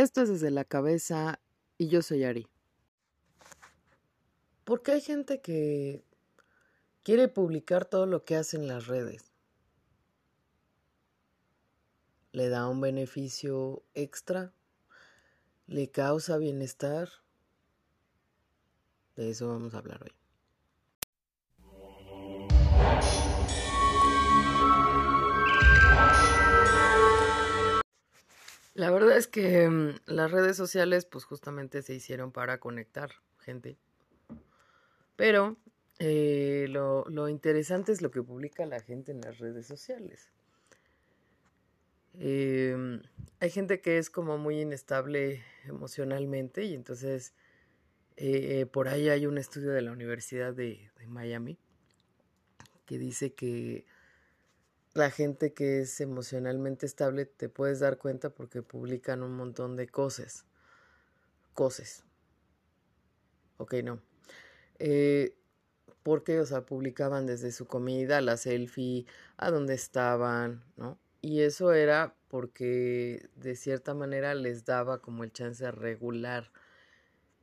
Esto es desde la cabeza y yo soy Ari. Porque hay gente que quiere publicar todo lo que hace en las redes. Le da un beneficio extra, le causa bienestar. De eso vamos a hablar hoy. La verdad es que mm, las redes sociales pues justamente se hicieron para conectar gente. Pero eh, lo, interesante es lo que publica la gente en las redes sociales. Eh, hay gente que es como muy inestable emocionalmente y entonces eh, por ahí hay un estudio de la Universidad de Miami que dice que la gente que es emocionalmente estable te puedes dar cuenta porque publican un montón de cosas. Cosas. Ok, no. Eh, porque, o sea, publicaban desde su comida, la selfie, a dónde estaban, ¿no? Y eso era porque de cierta manera les daba como el chance de regular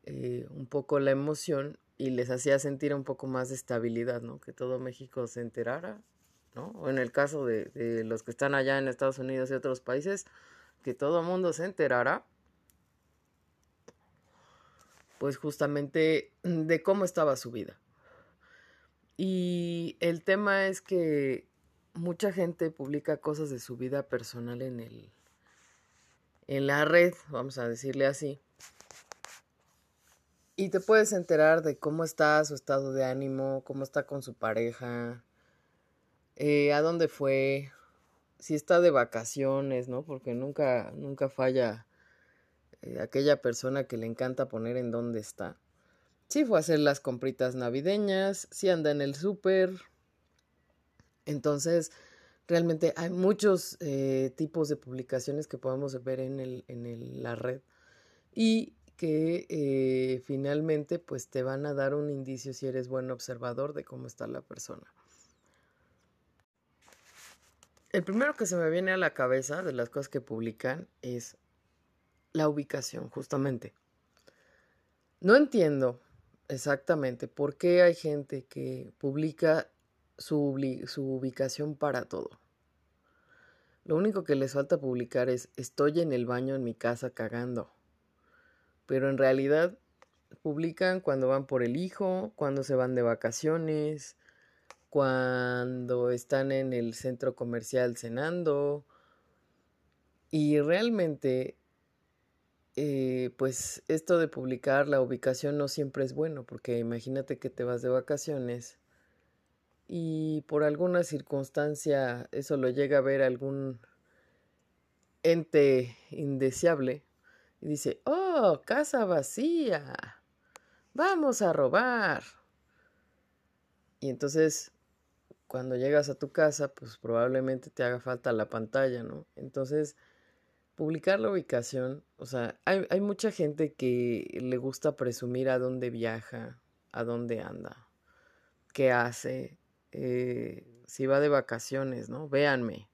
eh, un poco la emoción y les hacía sentir un poco más de estabilidad, ¿no? Que todo México se enterara o en el caso de, los que están allá en Estados Unidos y otros países, que todo mundo se enterara, pues justamente de cómo estaba su vida. Y el tema es que mucha gente publica cosas de su vida personal en el en la red, vamos a decirle así. Y te puedes enterar de cómo está su estado de ánimo, cómo está con su pareja, eh, a dónde fue, si está de vacaciones, ¿no? Porque nunca, nunca falla eh, aquella persona que le encanta poner en dónde está. Si fue a hacer las compritas navideñas, si anda en el súper. Entonces, realmente hay muchos eh, tipos de publicaciones que podemos ver en, la red y que finalmente pues te van a dar un indicio si eres buen observador de cómo está la persona. El primero que se me viene a la cabeza de las cosas que publican es la ubicación, justamente. No entiendo exactamente por qué hay gente que publica su, su, ubicación para todo. Lo único que les falta publicar es estoy en el baño en mi casa cagando. Pero en realidad publican cuando van por el hijo, cuando se van de vacaciones, cuando están en el centro comercial cenando. Y realmente, eh, pues esto de publicar la ubicación no siempre es bueno, porque imagínate que te vas de vacaciones y por alguna circunstancia eso lo llega a ver algún ente indeseable y dice, oh, casa vacía, vamos a robar. Y entonces cuando llegas a tu casa, pues probablemente te haga falta la pantalla, ¿no? Entonces, publicar la ubicación, o sea, hay, hay mucha gente que le gusta presumir a dónde viaja, a dónde anda, qué hace, eh, si va de vacaciones, ¿no? Véanme,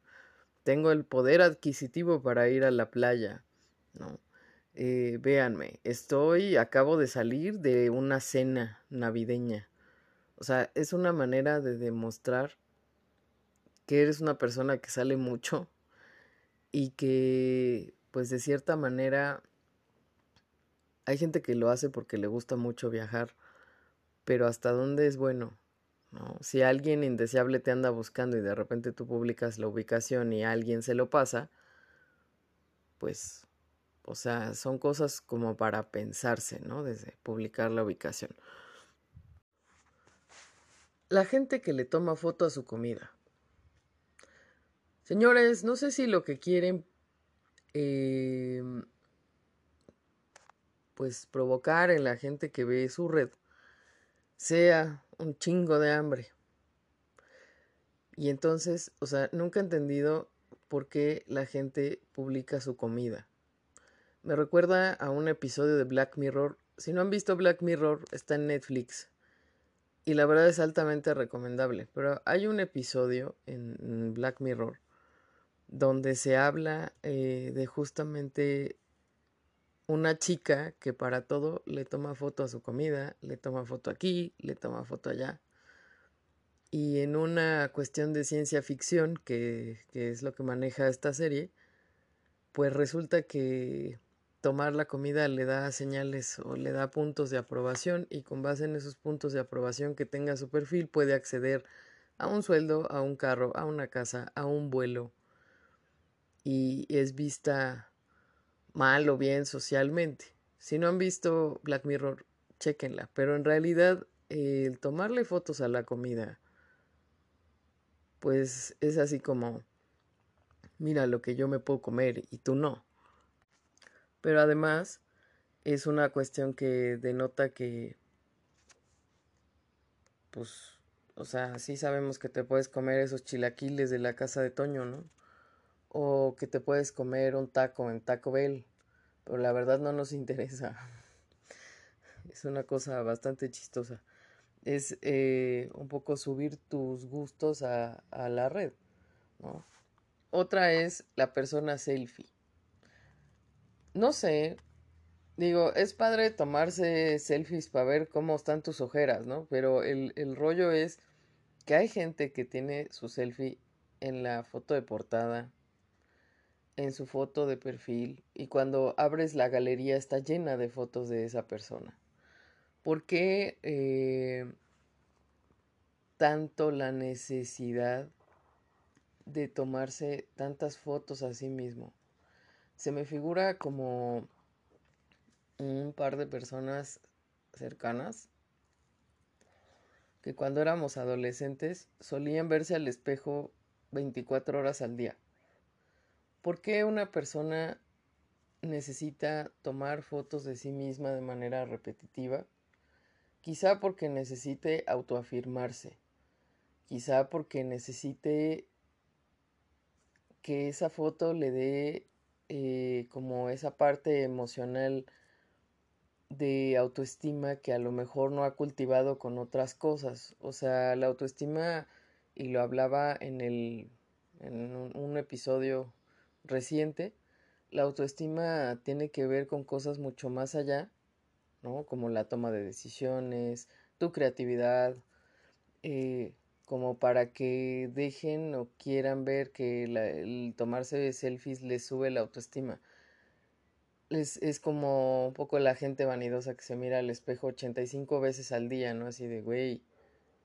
tengo el poder adquisitivo para ir a la playa, ¿no? Eh, véanme, estoy, acabo de salir de una cena navideña o sea, es una manera de demostrar que eres una persona que sale mucho y que, pues de cierta manera, hay gente que lo hace porque le gusta mucho viajar, pero hasta dónde es bueno, ¿no? Si alguien indeseable te anda buscando y de repente tú publicas la ubicación y alguien se lo pasa, pues, o sea, son cosas como para pensarse, ¿no? Desde publicar la ubicación. La gente que le toma foto a su comida. Señores, no sé si lo que quieren em, pues provocar en la gente que ve su red sea un chingo de hambre. Y entonces, o sea, nunca he entendido por qué la gente publica su comida. Me recuerda a un episodio de Black Mirror. Si no han visto Black Mirror, está en Netflix y la verdad es altamente recomendable. Pero hay un episodio en Black Mirror donde se habla eh, de justamente una chica que para todo le toma foto a su comida, le toma foto aquí, le toma foto allá. Y en una cuestión de ciencia ficción, que, que es lo que maneja esta serie, pues resulta que tomar la comida le da señales o le da puntos de aprobación y con base en esos puntos de aprobación que tenga su perfil puede acceder a un sueldo, a un carro, a una casa, a un vuelo y es vista mal o bien socialmente. Si no han visto Black Mirror, chequenla. Pero en realidad, el tomarle fotos a la comida, pues es así como, mira lo que yo me puedo comer y tú no. Pero además, es una cuestión que denota que, pues, o sea, sí sabemos que te puedes comer esos chilaquiles de la casa de Toño, ¿no? O que te puedes comer un taco en Taco Bell pero la verdad no nos interesa. Es una cosa bastante chistosa. Es eh, un poco subir tus gustos a, a la red. ¿no? Otra es la persona selfie. No sé, digo, es padre tomarse selfies para ver cómo están tus ojeras, ¿no? Pero el, el rollo es que hay gente que tiene su selfie en la foto de portada en su foto de perfil y cuando abres la galería está llena de fotos de esa persona. ¿Por qué eh, tanto la necesidad de tomarse tantas fotos a sí mismo? Se me figura como un par de personas cercanas que cuando éramos adolescentes solían verse al espejo 24 horas al día. ¿Por qué una persona necesita tomar fotos de sí misma de manera repetitiva? Quizá porque necesite autoafirmarse, quizá porque necesite que esa foto le dé eh, como esa parte emocional de autoestima que a lo mejor no ha cultivado con otras cosas. O sea, la autoestima, y lo hablaba en, el, en un episodio reciente, la autoestima tiene que ver con cosas mucho más allá, ¿no? Como la toma de decisiones, tu creatividad, eh, como para que dejen o quieran ver que el tomarse selfies les sube la autoestima. Es, es como un poco la gente vanidosa que se mira al espejo 85 veces al día, ¿no? Así de, güey,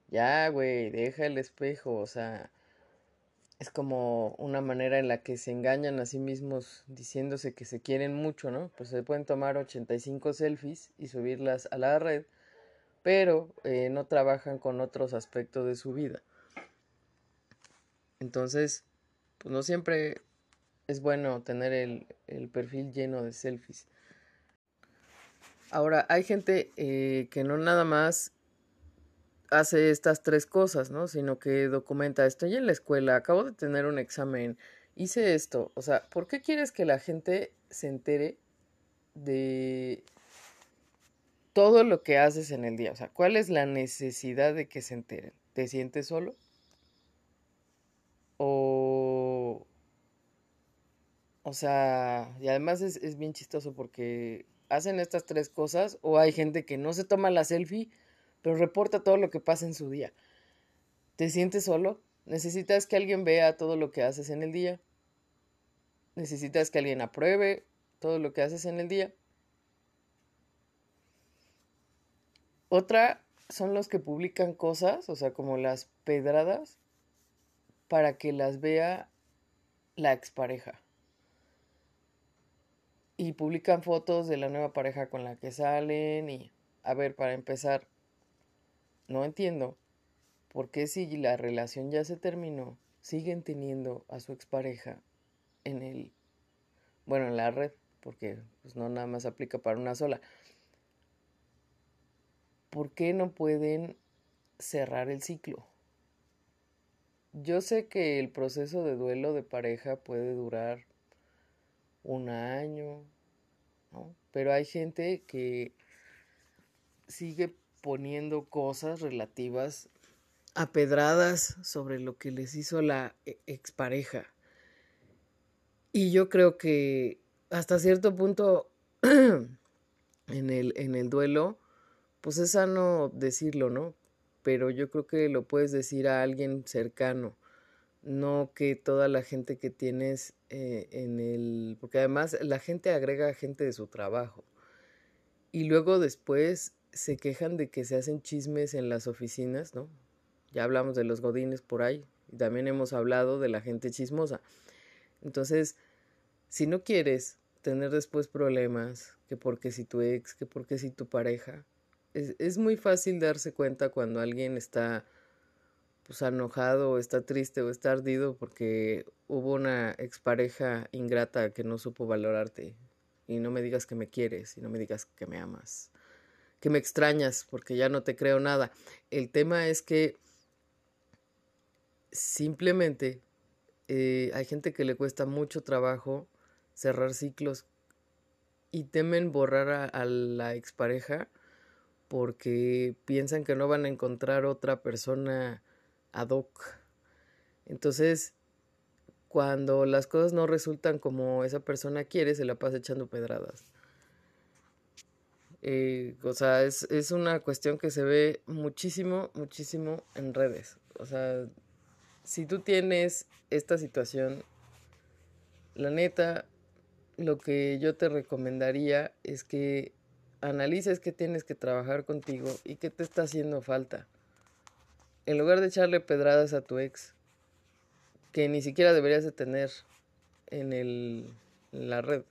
ya, güey, deja el espejo, o sea, es como una manera en la que se engañan a sí mismos diciéndose que se quieren mucho, ¿no? Pues se pueden tomar 85 selfies y subirlas a la red, pero eh, no trabajan con otros aspectos de su vida. Entonces, pues no siempre es bueno tener el, perfil lleno de selfies. Ahora, hay gente eh, que no nada más hace estas tres cosas, ¿no? Sino que documenta, estoy en la escuela, acabo de tener un examen, hice esto. O sea, ¿por qué quieres que la gente se entere de todo lo que haces en el día? O sea, ¿cuál es la necesidad de que se enteren? ¿Te sientes solo? O... O sea, y además es, es bien chistoso porque hacen estas tres cosas o hay gente que no se toma la selfie pero reporta todo lo que pasa en su día. ¿Te sientes solo? ¿Necesitas que alguien vea todo lo que haces en el día? ¿Necesitas que alguien apruebe todo lo que haces en el día? Otra son los que publican cosas, o sea, como las pedradas, para que las vea la expareja. Y publican fotos de la nueva pareja con la que salen y, a ver, para empezar, no entiendo por qué si la relación ya se terminó, siguen teniendo a su expareja en el, bueno, en la red, porque pues no nada más aplica para una sola. ¿Por qué no pueden cerrar el ciclo? Yo sé que el proceso de duelo de pareja puede durar un año. Pero hay gente que sigue poniendo cosas relativas a pedradas sobre lo que les hizo la e, expareja. Y yo creo que hasta cierto punto en el, en el duelo, pues es sano decirlo, ¿no? Pero yo creo que lo puedes decir a alguien cercano, no que toda la gente que tienes eh, en el... Porque además la gente agrega gente de su trabajo. Y luego después se quejan de que se hacen chismes en las oficinas, ¿no? Ya hablamos de los godines por ahí y también hemos hablado de la gente chismosa. Entonces, si no quieres tener después problemas, que porque si tu ex, que porque si tu pareja, es, es muy fácil darse cuenta cuando alguien está pues enojado o está triste o está ardido porque hubo una expareja ingrata que no supo valorarte y no me digas que me quieres y no me digas que me amas, que me extrañas porque ya no te creo nada. El tema es que simplemente eh, hay gente que le cuesta mucho trabajo cerrar ciclos y temen borrar a, a, la expareja porque piensan que no van a encontrar otra persona ad hoc. Entonces, cuando las cosas no resultan como esa persona quiere, se la pasa echando pedradas. Eh, o sea, es, es una cuestión que se ve muchísimo, muchísimo en redes. O sea, si tú tienes esta situación, la neta, lo que yo te recomendaría es que analices qué tienes que trabajar contigo y qué te está haciendo falta. En lugar de echarle pedradas a tu ex, que ni siquiera deberías de tener en, el, en la red.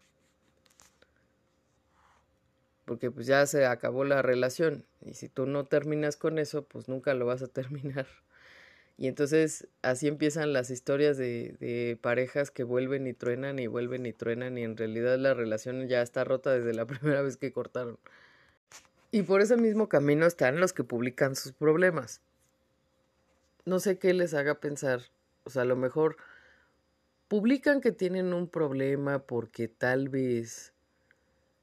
Porque pues ya se acabó la relación y si tú no terminas con eso, pues nunca lo vas a terminar. Y entonces así empiezan las historias de, parejas que vuelven y truenan y vuelven y truenan y en realidad la relación ya está rota desde la primera vez que cortaron. Y por ese mismo camino están los que publican sus problemas. No sé qué les haga pensar o sea, a lo mejor publican que tienen un problema porque tal vez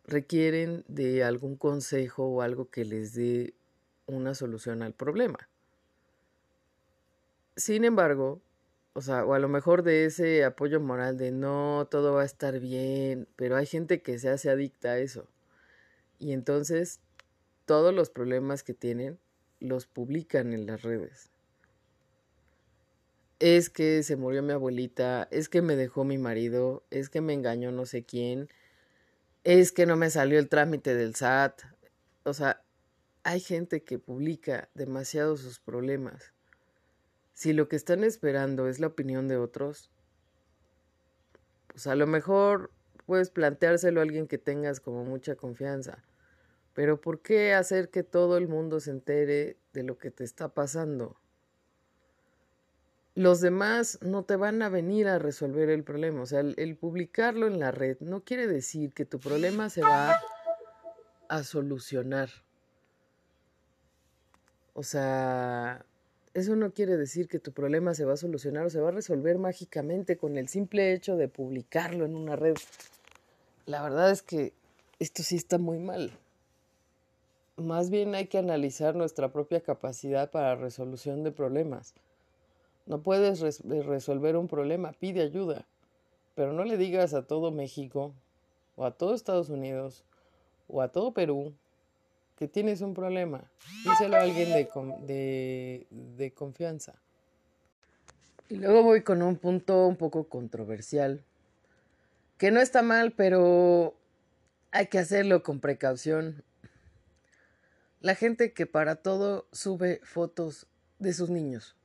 requieren de algún consejo o algo que les dé una solución al problema. Sin embargo, o sea, o a lo mejor de ese apoyo moral de no, todo va a estar bien, pero hay gente que se hace adicta a eso. Y entonces todos los problemas que tienen los publican en las redes es que se murió mi abuelita, es que me dejó mi marido, es que me engañó no sé quién, es que no me salió el trámite del SAT. O sea, hay gente que publica demasiado sus problemas. Si lo que están esperando es la opinión de otros, pues a lo mejor puedes planteárselo a alguien que tengas como mucha confianza. Pero ¿por qué hacer que todo el mundo se entere de lo que te está pasando? los demás no te van a venir a resolver el problema. O sea, el, publicarlo en la red no quiere decir que tu problema se va a solucionar. O sea, eso no quiere decir que tu problema se va a solucionar o se va a resolver mágicamente con el simple hecho de publicarlo en una red. La verdad es que esto sí está muy mal. Más bien hay que analizar nuestra propia capacidad para resolución de problemas. No puedes eh, resolver un problema, pide ayuda. Pero no le digas a todo México, o a todo Estados Unidos, o a todo Perú, que tienes un problema. Díselo a alguien de, de, de confianza. Y luego voy con un punto un poco controversial, que no está mal, pero hay que hacerlo con precaución. La gente que para todo sube fotos de sus niños.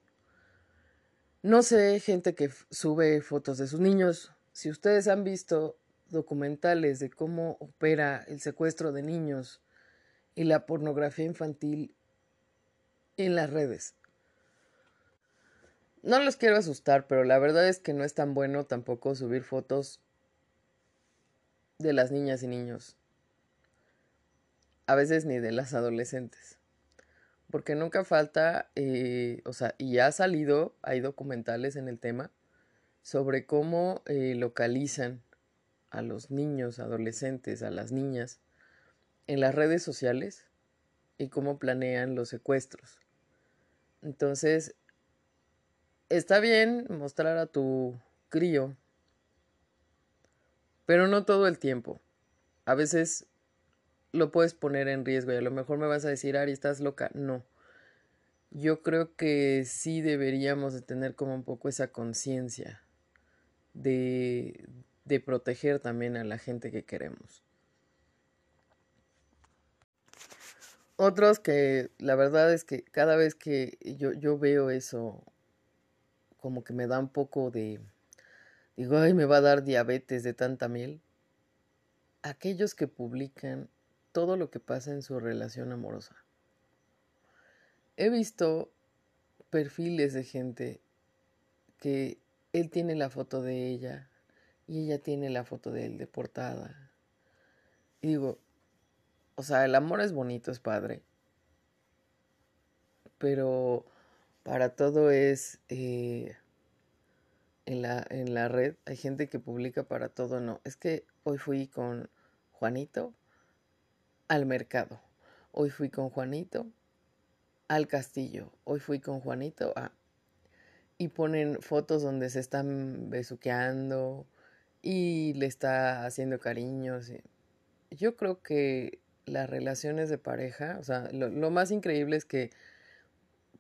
No sé, gente que sube fotos de sus niños. Si ustedes han visto documentales de cómo opera el secuestro de niños y la pornografía infantil en las redes. No los quiero asustar, pero la verdad es que no es tan bueno tampoco subir fotos de las niñas y niños. A veces ni de las adolescentes porque nunca falta, eh, o sea, y ha salido, hay documentales en el tema, sobre cómo eh, localizan a los niños, adolescentes, a las niñas en las redes sociales y cómo planean los secuestros. Entonces, está bien mostrar a tu crío, pero no todo el tiempo. a veces lo puedes poner en riesgo y a lo mejor me vas a decir, Ari, estás loca. No. Yo creo que sí deberíamos de tener como un poco esa conciencia de, de proteger también a la gente que queremos. Otros que la verdad es que cada vez que yo, yo veo eso, como que me da un poco de, digo, ay, me va a dar diabetes de tanta miel. Aquellos que publican todo lo que pasa en su relación amorosa. He visto perfiles de gente que él tiene la foto de ella y ella tiene la foto de él de portada. Y digo, o sea, el amor es bonito, es padre. Pero para todo es eh, en, la, en la red. Hay gente que publica para todo, no. Es que hoy fui con Juanito al mercado. Hoy fui con Juanito al castillo. Hoy fui con Juanito a... Y ponen fotos donde se están besuqueando y le está haciendo cariños. Yo creo que las relaciones de pareja, o sea, lo, más increíble es que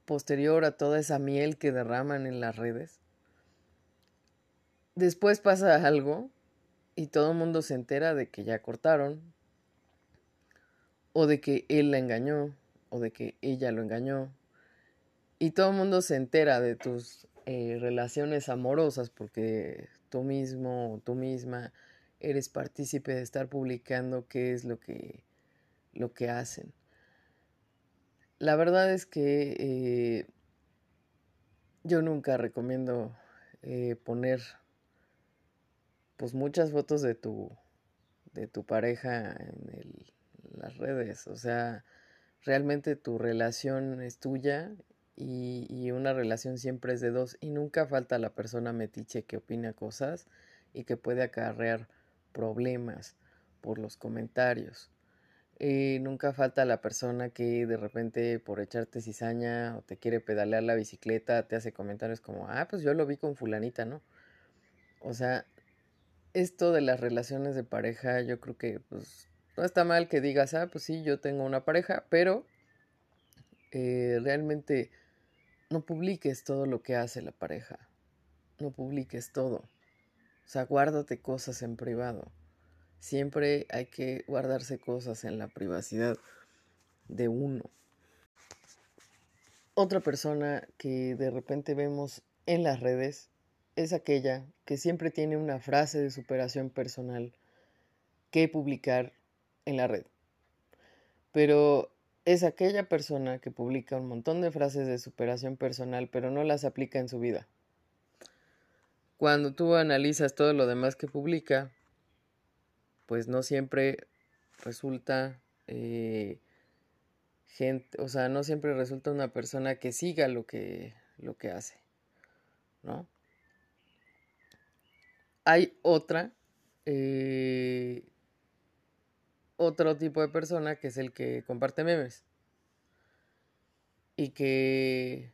posterior a toda esa miel que derraman en las redes, después pasa algo y todo el mundo se entera de que ya cortaron, o de que él la engañó, o de que ella lo engañó. Y todo el mundo se entera de tus eh, relaciones amorosas porque tú mismo o tú misma eres partícipe de estar publicando qué es lo que, lo que hacen. La verdad es que eh, yo nunca recomiendo eh, poner pues muchas fotos de tu de tu pareja en las redes. O sea, realmente tu relación es tuya y, una relación siempre es de dos y nunca falta la persona metiche que opina cosas y que puede acarrear problemas por los comentarios. Eh, nunca falta la persona que de repente por echarte cizaña o te quiere pedalear la bicicleta te hace comentarios como, ah, pues yo lo vi con fulanita, ¿no? O sea, esto de las relaciones de pareja yo creo que pues no está mal que digas, ah, pues sí, yo tengo una pareja, pero eh, realmente no publiques todo lo que hace la pareja. No publiques todo. O sea, guárdate cosas en privado. Siempre hay que guardarse cosas en la privacidad de uno. Otra persona que de repente vemos en las redes es aquella que siempre tiene una frase de superación personal que publicar en la red. Pero es aquella persona que publica un montón de frases de superación personal, pero no las aplica en su vida. Cuando tú analizas todo lo demás que publica, pues no siempre resulta eh, gente, o sea, no siempre resulta una persona que siga lo que, lo que hace, ¿no? Hay otra eh, otro tipo de persona que es el que comparte memes. Y que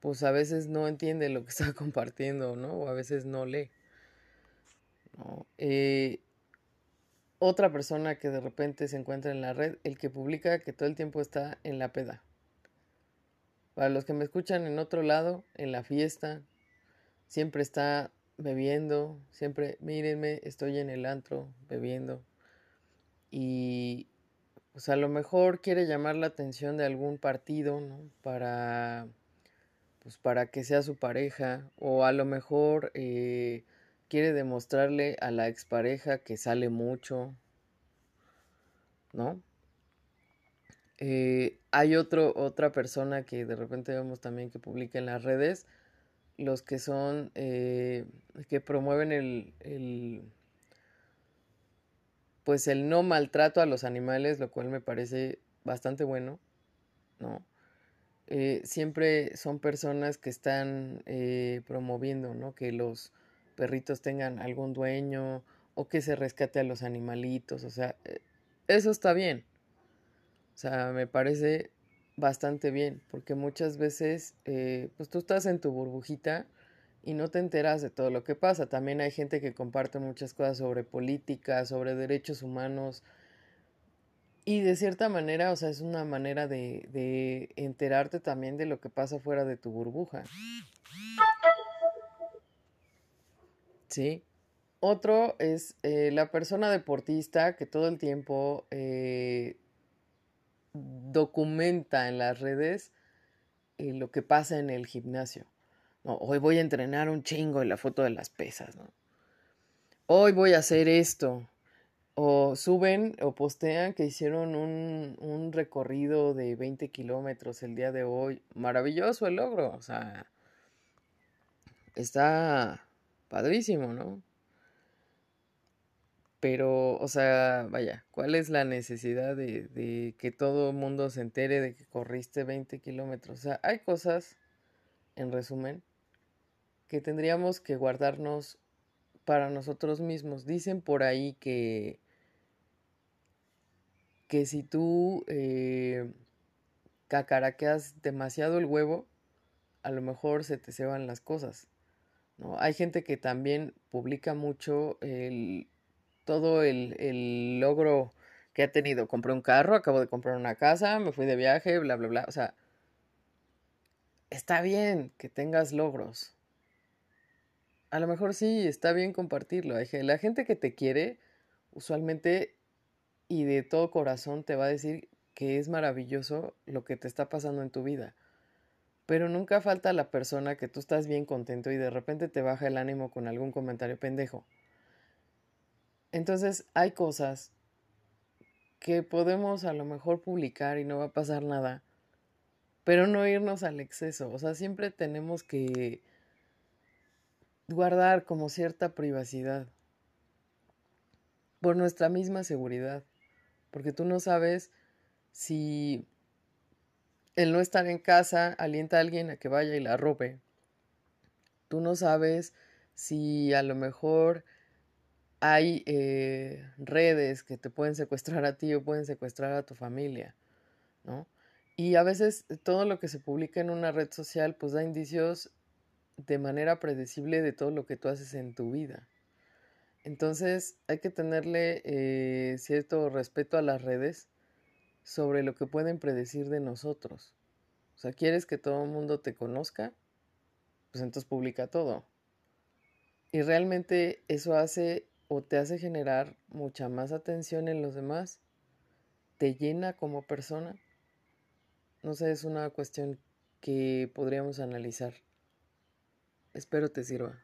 pues a veces no entiende lo que está compartiendo, ¿no? O a veces no lee. Eh, otra persona que de repente se encuentra en la red, el que publica que todo el tiempo está en la peda. Para los que me escuchan en otro lado, en la fiesta, siempre está bebiendo, siempre, mírenme, estoy en el antro bebiendo y pues a lo mejor quiere llamar la atención de algún partido, ¿no? Para, pues para que sea su pareja, o a lo mejor eh, quiere demostrarle a la expareja que sale mucho, ¿no? Eh, hay otro, otra persona que de repente vemos también que publica en las redes, los que son, eh, que promueven el pues el no maltrato a los animales, lo cual me parece bastante bueno, ¿no? Eh, siempre son personas que están promoviendo, ¿no? Que los perritos tengan algún dueño o que se rescate a los animalitos, o sea, eh, eso está bien. O sea, me parece bastante bien, porque muchas veces, pues tú estás en tu burbujita y no te enteras de todo lo que pasa. También hay gente que comparte muchas cosas sobre política, sobre derechos humanos. Y de cierta manera, o sea, es una manera de enterarte también de lo que pasa fuera de tu burbuja. Sí. Otro es eh, la persona deportista que todo el tiempo eh, documenta en las redes eh, lo que pasa en el gimnasio. Hoy voy a entrenar un chingo en la foto de las pesas, ¿no? Hoy voy a hacer esto. O suben o postean que hicieron un, un recorrido de 20 kilómetros el día de hoy. Maravilloso el logro. O sea, está padrísimo, ¿no? Pero, o sea, vaya, ¿cuál es la necesidad de, que todo el mundo se entere de que corriste 20 kilómetros? O sea, hay cosas, en resumen, que tendríamos que guardarnos para nosotros mismos. Dicen por ahí que, que si tú eh, cacaraqueas demasiado el huevo, a lo mejor se te ceban las cosas. ¿No? Hay gente que también publica mucho el, todo el, el logro que ha tenido. Compré un carro, acabo de comprar una casa, me fui de viaje, bla, bla, bla. O sea, está bien que tengas logros, a lo mejor sí, está bien compartirlo. La gente que te quiere, usualmente y de todo corazón te va a decir que es maravilloso lo que te está pasando en tu vida. Pero nunca falta la persona que tú estás bien contento y de repente te baja el ánimo con algún comentario pendejo. Entonces hay cosas que podemos a lo mejor publicar y no va a pasar nada, pero no irnos al exceso. O sea, siempre tenemos que guardar como cierta privacidad por nuestra misma seguridad, porque tú no sabes si el no estar en casa alienta a alguien a que vaya y la robe. Tú no sabes si a lo mejor hay eh, redes que te pueden secuestrar a ti o pueden secuestrar a tu familia, ¿no? Y a veces todo lo que se publica en una red social pues da indicios de manera predecible de todo lo que tú haces en tu vida. Entonces hay que tenerle eh, cierto respeto a las redes sobre lo que pueden predecir de nosotros. O sea, ¿quieres que todo el mundo te conozca? Pues entonces publica todo. Y realmente eso hace o te hace generar mucha más atención en los demás. Te llena como persona. No sé, es una cuestión que podríamos analizar. Espero te sirva.